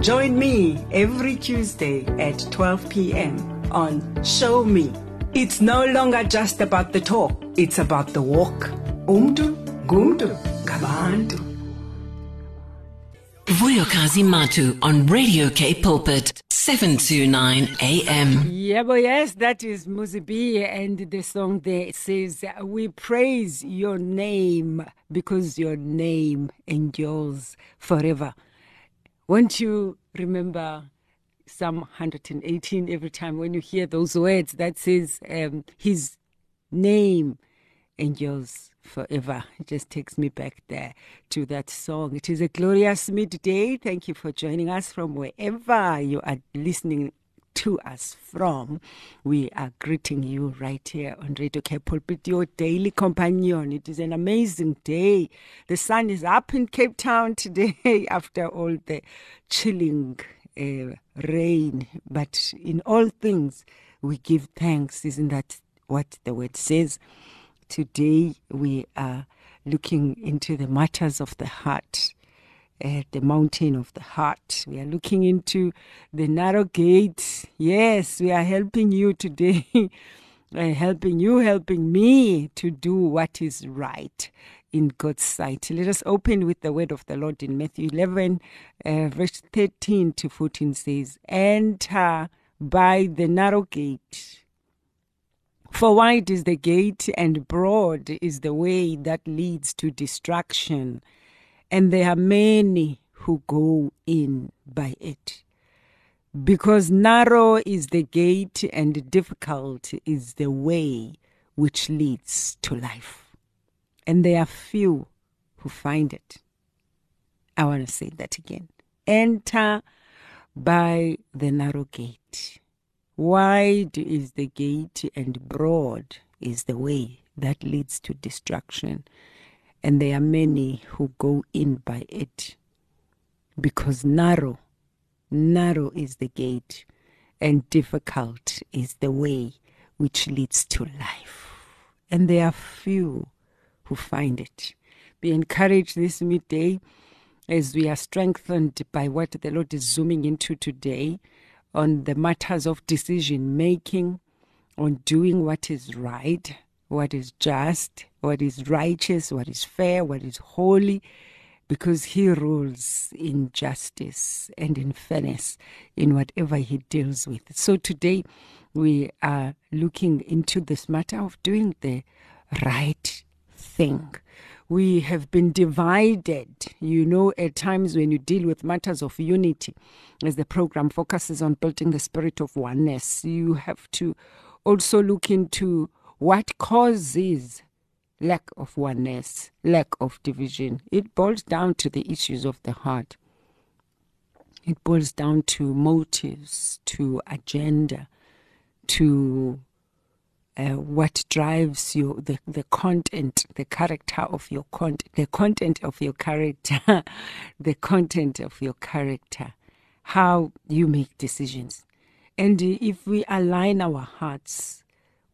Join me every Tuesday at 12 p.m. on Show Me. It's no longer just about the talk, it's about the walk. Umdu, gumdu, gabantu. Vuyokazi Matu on Radio K Pulpit, 729 AM. Yeah, but yes, that is Muzibi, and the song there says, We praise your name because your name endures forever. Won't you remember Psalm 118 every time when you hear those words that says um, his name endures forever. It just takes me back there to that song. It is a glorious midday. Thank you for joining us from wherever you are listening to us from. We are greeting you right here on Radio Cape Pulpit, your daily companion. It is an amazing day. The sun is up in Cape Town today after all the chilling uh, rain. But in all things, we give thanks. Isn't that what the word says? Today, we are looking into the matters of the heart at the mountain of the heart. We are looking into the narrow gate. Yes, we are helping you today, uh, helping you, helping me to do what is right in God's sight. Let us open with the word of the Lord in Matthew 11, uh, verse 13 to 14 says, Enter by the narrow gate. For wide is the gate and broad is the way that leads to destruction and there are many who go in by it. Because narrow is the gate and difficult is the way which leads to life. And there are few who find it. I want to say that again. Enter by the narrow gate. Wide is the gate and broad is the way that leads to destruction and there are many who go in by it. Because narrow narrow is the gate and difficult is the way which leads to life. And there are few who find it. Be encouraged this midday as we are strengthened by what the lord is zooming into today on the matters of decision making on doing what is right what is just, what is righteous, what is fair, what is holy, because he rules in justice and in fairness in whatever he deals with. So today we are looking into this matter of doing the right thing. We have been divided, you know, at times when you deal with matters of unity, as the program focuses on building the spirit of oneness, you have to also look into what causes lack of oneness, lack of division? It boils down to the issues of the heart. It boils down to motives, to agenda, to uh, what drives you, the, the content, the character of your content, the content of your character, the content of your character, how you make decisions. And if we align our hearts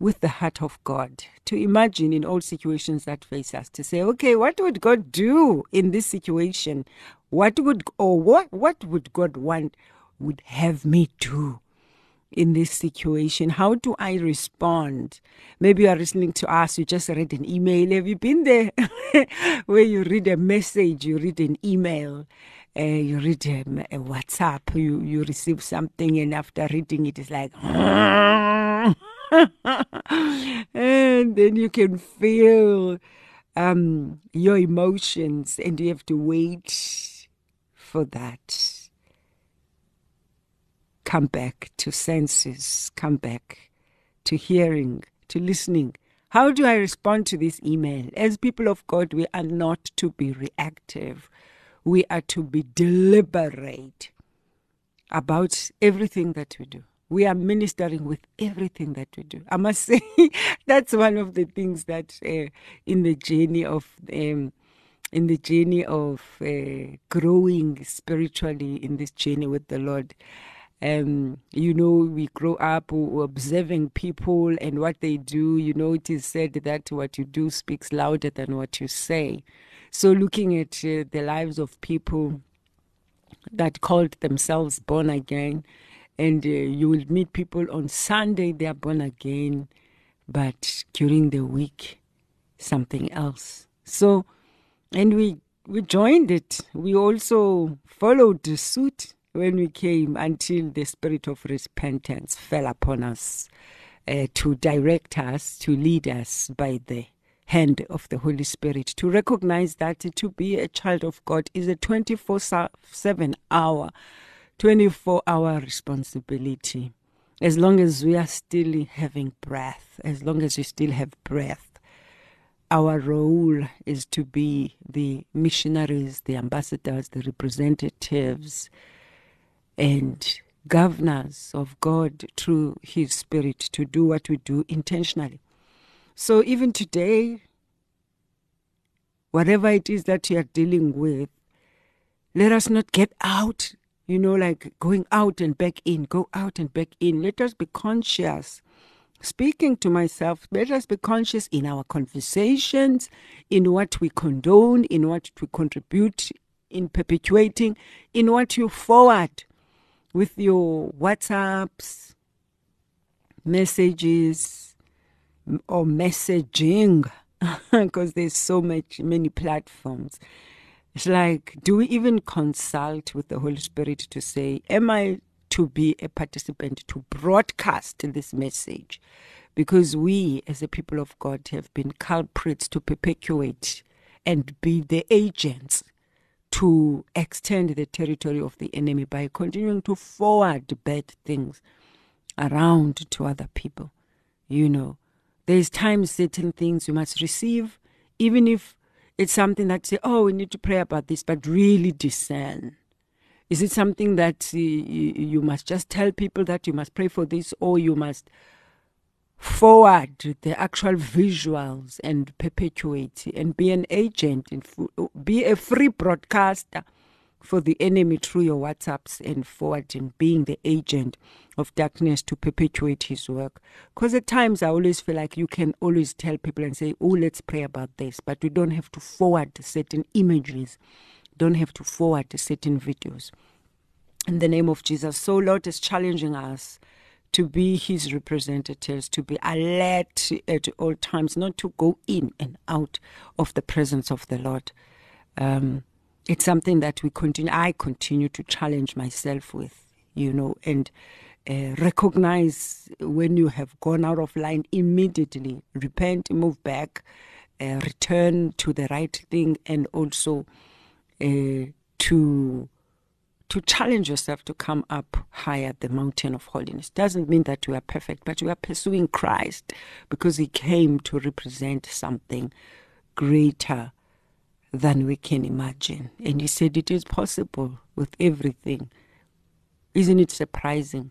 with the heart of God, to imagine in all situations that face us, to say, okay, what would God do in this situation? What would, or what, what would God want, would have me do? in this situation? How do I respond? Maybe you are listening to us, you just read an email. Have you been there where you read a message, you read an email, uh, you read a, a, WhatsApp, you, you receive something, and after reading it, it's like, and then you can feel um, your emotions, and you have to wait for that. Come back to senses, come back to hearing, to listening. How do I respond to this email? As people of God, we are not to be reactive, we are to be deliberate about everything that we do. We are ministering with everything that we do. I must say, that's one of the things that uh, in the journey of um, in the journey of uh, growing spiritually in this journey with the Lord. Um, you know, we grow up observing people and what they do. You know, it is said that what you do speaks louder than what you say. So, looking at uh, the lives of people that called themselves born again, and uh, you will meet people on Sunday, they are born again, but during the week, something else. So, and we we joined it. We also followed the suit when we came until the spirit of repentance fell upon us uh, to direct us, to lead us by the hand of the Holy Spirit, to recognize that to be a child of God is a 24 7 hour, 24 hour responsibility. As long as we are still having breath, as long as we still have breath, our role is to be the missionaries, the ambassadors, the representatives, and governors of God through His Spirit to do what we do intentionally. So even today, whatever it is that you are dealing with, let us not get out, you know, like going out and back in, go out and back in. Let us be conscious speaking to myself, let us be conscious in our conversations, in what we condone, in what we contribute, in perpetuating, in what you forward with your WhatsApps, messages, or messaging, because there's so much, many platforms. It's like, do we even consult with the Holy Spirit to say, am I to be a participant to broadcast this message because we as a people of God have been culprits to perpetuate and be the agents to extend the territory of the enemy by continuing to forward bad things around to other people. You know, there's times certain things you must receive, even if it's something that say, oh, we need to pray about this, but really discern. Is it something that uh, you must just tell people that you must pray for this, or you must forward the actual visuals and perpetuate and be an agent and be a free broadcaster for the enemy through your WhatsApps and forwarding, being the agent of darkness to perpetuate his work. Because at times I always feel like you can always tell people and say, oh, let's pray about this, but we don't have to forward certain images don't have to forward certain videos. In the name of Jesus. So, Lord is challenging us to be his representatives, to be alert at all times, not to go in and out of the presence of the Lord. Um, it's something that we continue, I continue to challenge myself with, you know, and uh, recognize when you have gone out of line immediately, repent, move back, uh, return to the right thing, and also uh, to to challenge yourself to come up higher the mountain of holiness. Doesn't mean that you are perfect but you are pursuing christ because he came to represent something greater than we can imagine. And he said it is possible with everything. Isn't it surprising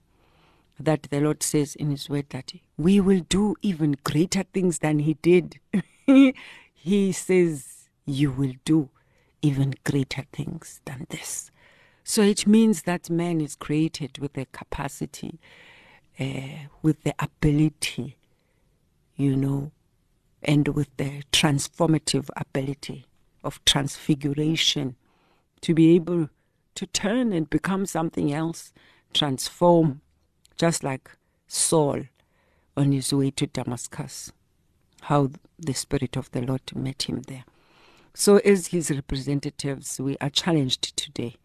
that the lord says in his word that we will do even greater things than he did? He says you will do even greater things than this. So it means that man is created with the capacity, uh, with the ability, you know, and with the transformative ability of transfiguration to be able to turn and become something else, transform, just like Saul on his way to Damascus, how the Spirit of the Lord met him there. So, as his representatives, we are challenged today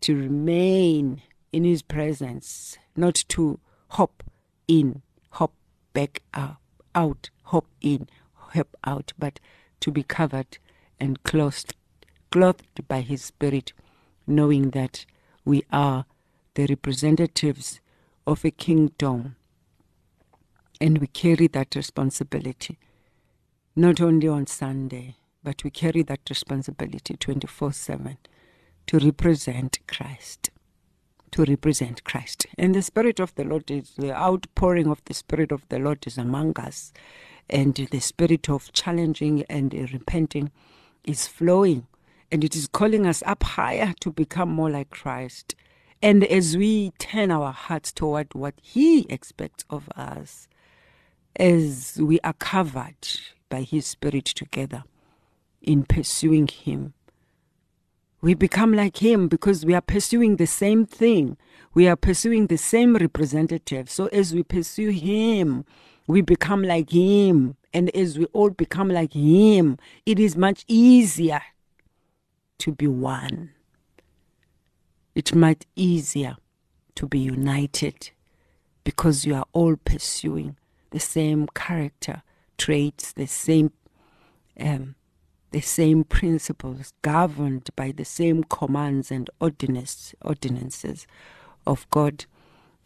to remain in his presence, not to hop in, hop back up, out, hop in, hop out, but to be covered and clothed, clothed by his spirit, knowing that we are the representatives of a kingdom and we carry that responsibility not only on Sunday but we carry that responsibility 24 7 to represent Christ. to represent Christ. And the Spirit of the Lord is the outpouring of the Spirit of the Lord is among us. And the spirit of challenging and repenting is flowing. And it is calling us up higher to become more like Christ. And as we turn our hearts toward what He expects of us, as we are covered by His Spirit together in pursuing Him, we become like him because we are pursuing the same thing. We are pursuing the same representative. So as we pursue him, we become like him. And as we all become like him, it is much easier to be one. It's much easier to be united because you are all pursuing the same character traits, the same um, the same principles, governed by the same commands and ordinance, ordinances of God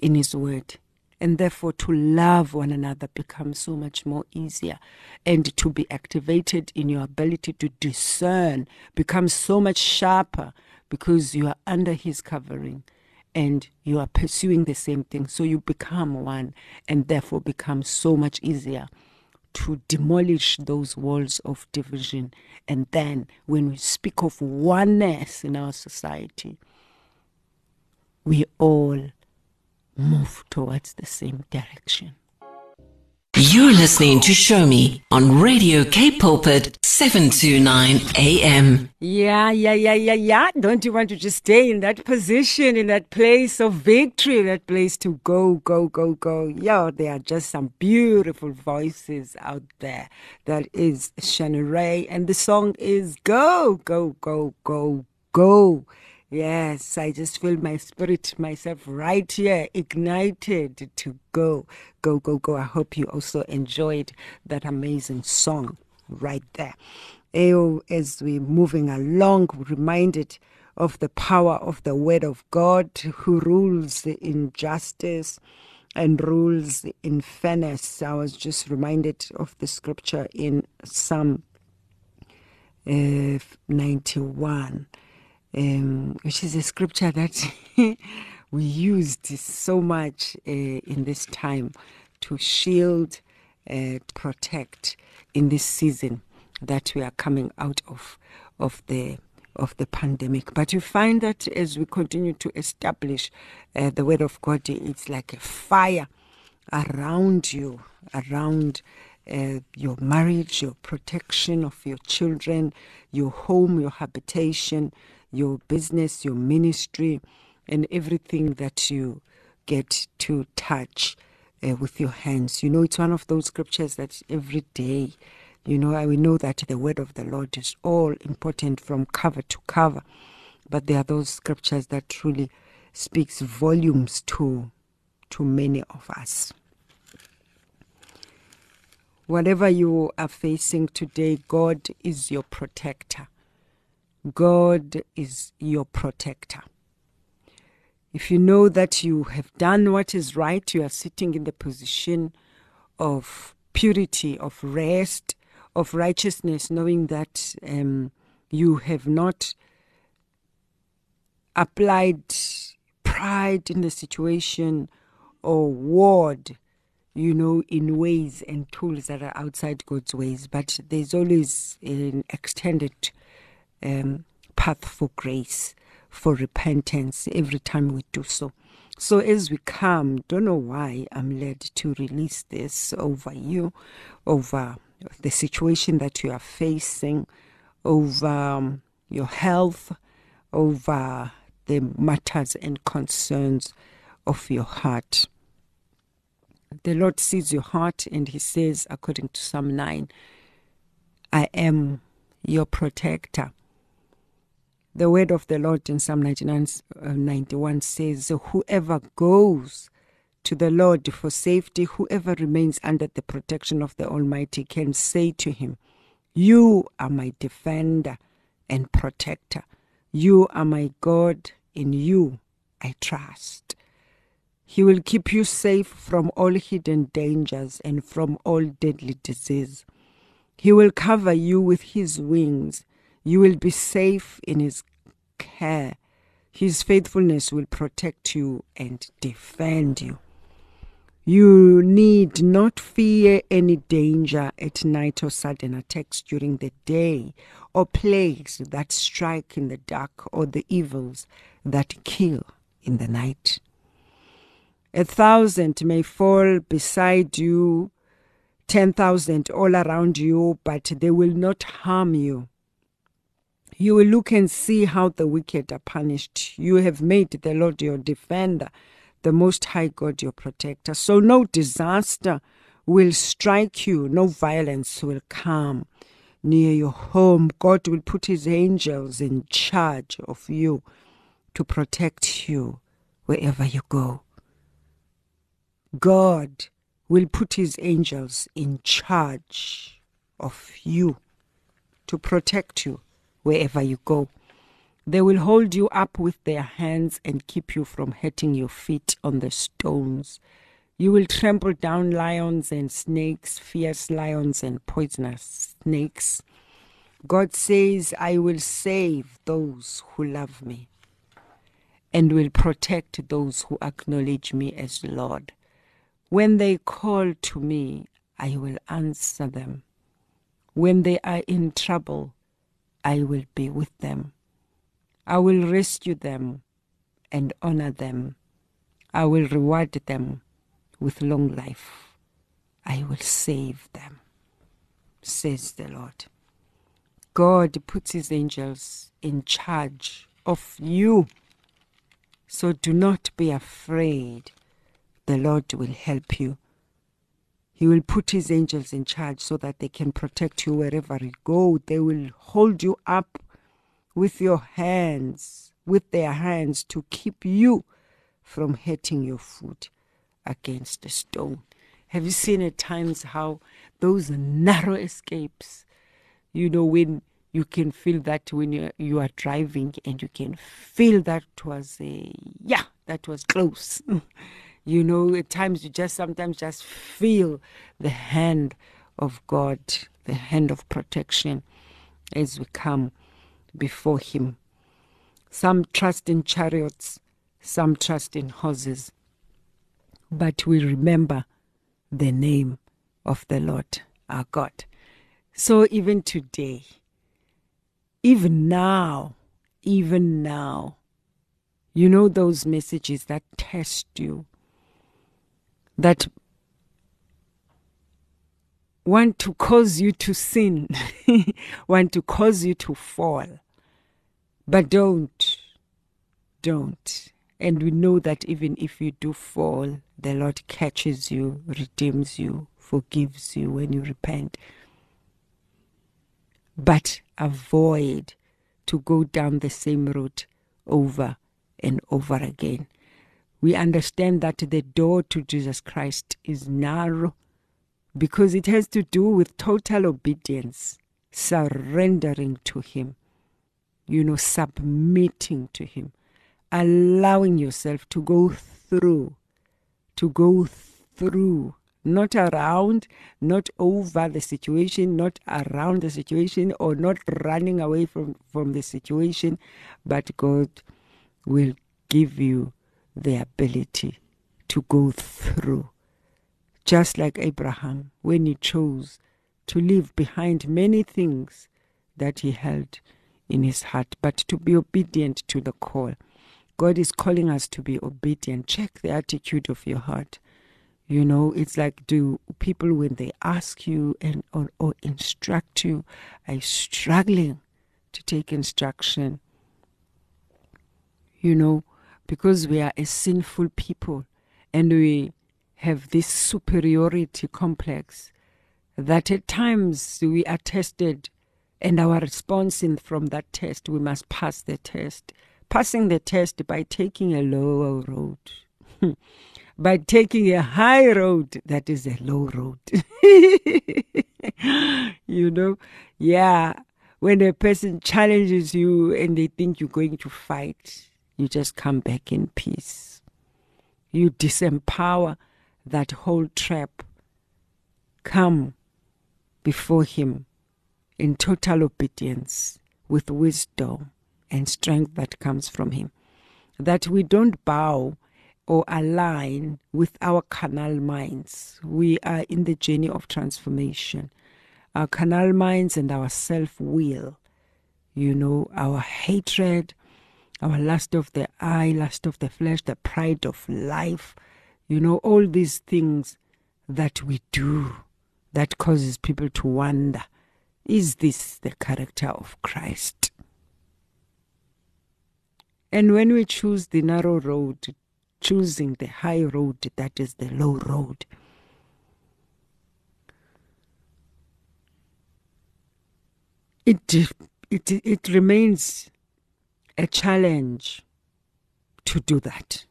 in His Word. And therefore, to love one another becomes so much more easier. And to be activated in your ability to discern becomes so much sharper because you are under His covering and you are pursuing the same thing. So you become one and therefore becomes so much easier to demolish those walls of division. And then when we speak of oneness in our society, we all move towards the same direction. You're listening to Show Me on Radio K Pulpit 729 AM. Yeah, yeah, yeah, yeah, yeah. Don't you want to just stay in that position, in that place of victory, that place to go, go, go, go? Yeah, there are just some beautiful voices out there. That is Shana Ray, and the song is Go, Go, Go, Go, Go. Yes, I just feel my spirit, myself right here, ignited to go, go, go, go. I hope you also enjoyed that amazing song right there. As we're moving along, reminded of the power of the Word of God who rules in justice and rules in fairness. I was just reminded of the scripture in Psalm uh, 91 um, which is a scripture that we used so much uh, in this time to shield, uh, protect in this season that we are coming out of of the of the pandemic. But you find that as we continue to establish uh, the word of God, it's like a fire around you, around uh, your marriage, your protection of your children, your home, your habitation, your business, your ministry, and everything that you get to touch uh, with your hands. You know, it's one of those scriptures that every day, you know, I, we know that the word of the Lord is all important from cover to cover, but there are those scriptures that truly speaks volumes to to many of us. Whatever you are facing today, God is your protector. God is your protector. If you know that you have done what is right, you are sitting in the position of purity, of rest, of righteousness, knowing that um, you have not applied pride in the situation or ward, you know, in ways and tools that are outside God's ways. But there's always an extended um, path for grace, for repentance every time we do so. So as we come, don't know why I'm led to release this over you, over the situation that you are facing, over um, your health, over the matters and concerns of your heart. The Lord sees your heart and He says, according to Psalm 9, I am your protector. The word of the Lord in Psalm 99, uh, 91 says, Whoever goes to the Lord for safety, whoever remains under the protection of the Almighty can say to him, You are my defender and protector. You are my God. In you I trust. He will keep you safe from all hidden dangers and from all deadly disease. He will cover you with his wings you will be safe in his care. His faithfulness will protect you and defend you. You need not fear any danger at night or sudden attacks during the day, or plagues that strike in the dark, or the evils that kill in the night. A thousand may fall beside you, ten thousand all around you, but they will not harm you. You will look and see how the wicked are punished. You have made the Lord your defender the Most High God your protector. So no disaster will strike you, no violence will come near your home. God will put his angels in charge of you to protect you wherever you go. God will put his angels in charge of you to protect you wherever you go. They will hold you up with their hands and keep you from hurting your feet on the stones. You will trample down lions and snakes, fierce lions and poisonous snakes. God says, I will save those who love me and will protect those who acknowledge me as Lord. When they call to me, I will answer them. When they are in trouble, I will be with them. I will rescue them and honor them. I will reward them with long life. I will save them, says the Lord. God puts his angels in charge of you. So do not be afraid. The Lord will help you. He will put his angels in charge so that they can protect you wherever you go. They will hold you up with your hands, with their hands, to keep you from hitting your foot against a stone. Have you seen at times how those narrow escapes, you know, when you can feel that when you you are driving and you can feel that was a yeah, that was close. you know, at times you just sometimes just feel the hand of God, the hand of protection as we come before him. Some trust in chariots, some trust in horses, but we remember the name of the Lord our God. So even today, even now, even now, you know those messages that test you, that want to cause you to sin, want to cause you to fall. But don't, don't. And we know that even if you do fall, the Lord catches you, redeems you, forgives you when you repent. But avoid to go down the same route over and over again. We understand that the door to Jesus Christ is narrow because it has to do with total obedience, surrendering to Him you know, submitting to Him, allowing yourself to go through, to go through, not around, not over the situation, not around the situation, or not running away from, from the situation, but God will give you the ability to go through. Just like Abraham, when he chose to leave behind many things that he held in his heart, but to be obedient to the call. God is calling us to be obedient. Check the attitude of your heart. You know, it's like do people when they ask you and or, or instruct you are struggling to take instruction. You know, because we are a sinful people and we have this superiority complex that at times we are tested and our response in, from that test, we must pass the test. Passing the test by taking a lower road. by taking a high road that is a low road. you know? Yeah. When a person challenges you and they think you're going to fight, you just come back in peace. You disempower that whole trap. Come before Him in total obedience with wisdom and strength that comes from Him. that we don't bow or align with our carnal minds. We are in the journey of transformation. Our carnal minds and our self will, you know, our hatred, our lust of the eye, lust of the flesh, the pride of life, you know, all these things that we do that causes people to wonder is this the character of Christ? And when we choose the narrow road, choosing the high road, that is the low road, it, it, it remains a challenge to do that.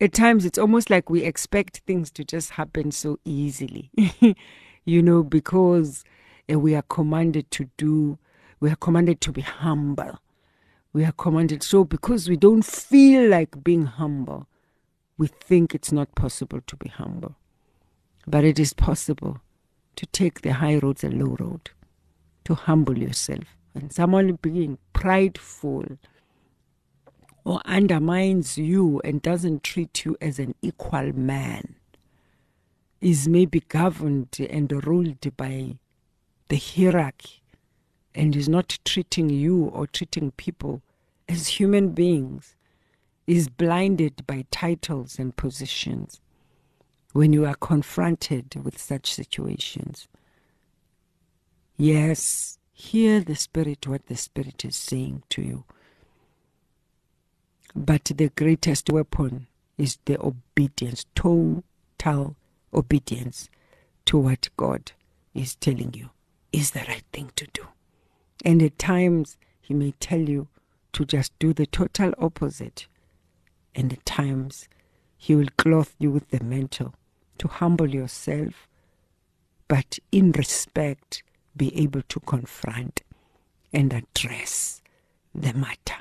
At times, it's almost like we expect things to just happen so easily, you know, because uh, we are commanded to do, we are commanded to be humble. We are commanded. So, because we don't feel like being humble, we think it's not possible to be humble. But it is possible to take the high road, the low road, to humble yourself. And someone being prideful or undermines you and doesn't treat you as an equal man is maybe governed and ruled by the hierarchy and is not treating you or treating people as human beings is blinded by titles and positions when you are confronted with such situations. Yes, hear the Spirit, what the Spirit is saying to you. But the greatest weapon is the obedience, total obedience to what God is telling you is the right thing to do. And at times, He may tell you to just do the total opposite. And at times, He will clothe you with the mantle to humble yourself, but in respect, be able to confront and address the matter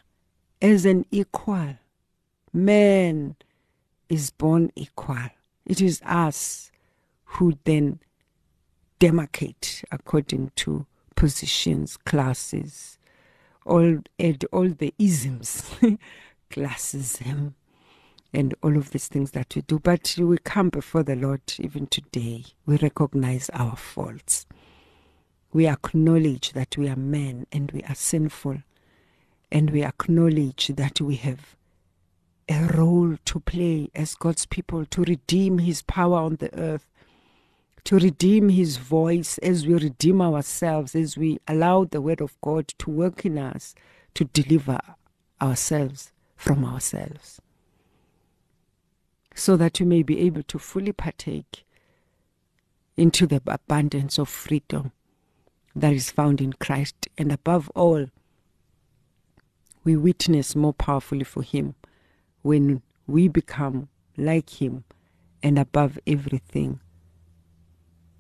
as an equal. Man is born equal. It is us who then demarcate according to positions, classes, all and all the isms, classism, and all of these things that we do. But we come before the Lord even today. We recognize our faults. We acknowledge that we are men and we are sinful and we acknowledge that we have a role to play as God's people to redeem His power on the earth, to redeem His voice as we redeem ourselves, as we allow the Word of God to work in us to deliver ourselves from ourselves, so that we may be able to fully partake into the abundance of freedom that is found in Christ, and above all, we witness more powerfully for Him when we become like Him and above everything,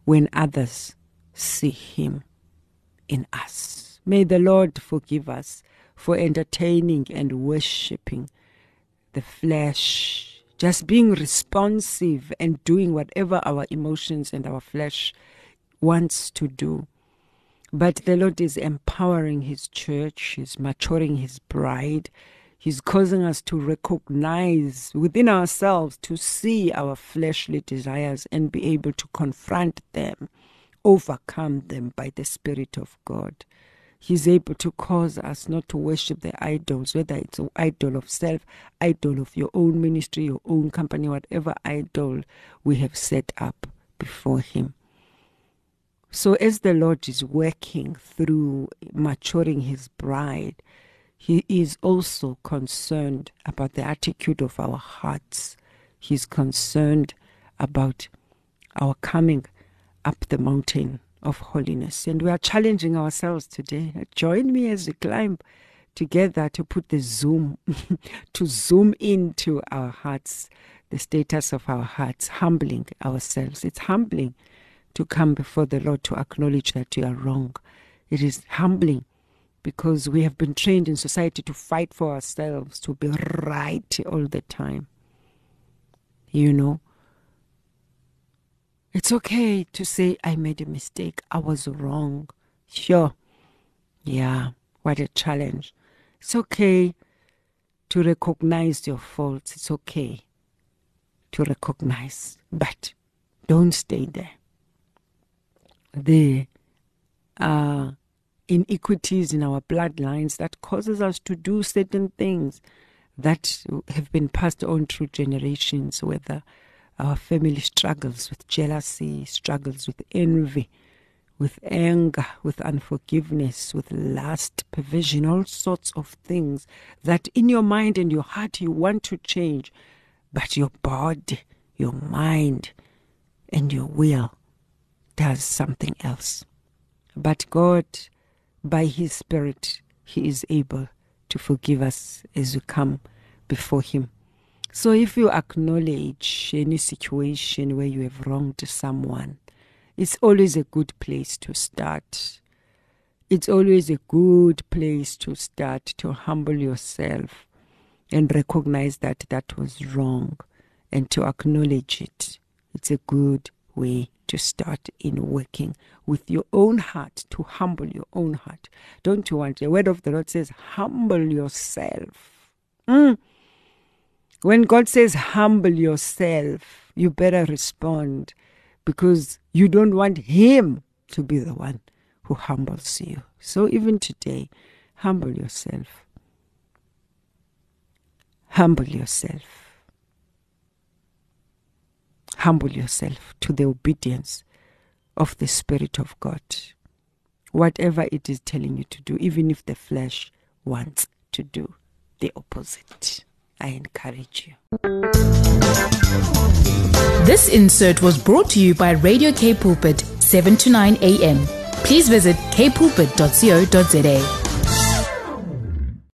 when others see Him in us. May the Lord forgive us for entertaining and worshipping the flesh, just being responsive and doing whatever our emotions and our flesh wants to do. But the Lord is empowering His church, He's maturing His bride. He's causing us to recognize within ourselves, to see our fleshly desires and be able to confront them, overcome them by the Spirit of God. He's able to cause us not to worship the idols, whether it's an idol of self, idol of your own ministry, your own company, whatever idol we have set up before Him. So, as the Lord is working through maturing his bride, he is also concerned about the attitude of our hearts. He's concerned about our coming up the mountain of holiness. And we are challenging ourselves today. Join me as we climb together to put the zoom, to zoom into our hearts, the status of our hearts, humbling ourselves. It's humbling to come before the Lord to acknowledge that you are wrong. It is humbling because we have been trained in society to fight for ourselves, to be right all the time. You know, it's okay to say, I made a mistake, I was wrong. Sure. Yeah, what a challenge. It's okay to recognize your faults. It's okay to recognize, but don't stay there. There are uh, inequities in our bloodlines that causes us to do certain things that have been passed on through generations, whether our family struggles with jealousy, struggles with envy, with anger, with unforgiveness, with lust, perversion, all sorts of things that in your mind and your heart you want to change, but your body, your mind, and your will does something else. But God, by His Spirit, He is able to forgive us as we come before Him. So if you acknowledge any situation where you have wronged someone, it's always a good place to start. It's always a good place to start to humble yourself and recognize that that was wrong and to acknowledge it. It's a good way to start in working with your own heart, to humble your own heart. Don't you want? The word of the Lord says, humble yourself. Mm. When God says, humble yourself, you better respond because you don't want Him to be the one who humbles you. So even today, humble yourself. Humble yourself. Humble yourself to the obedience of the Spirit of God. Whatever it is telling you to do, even if the flesh wants to do the opposite. I encourage you. This insert was brought to you by Radio K Pulpit, 7 to 9 a.m. Please visit kpulpit.co.za.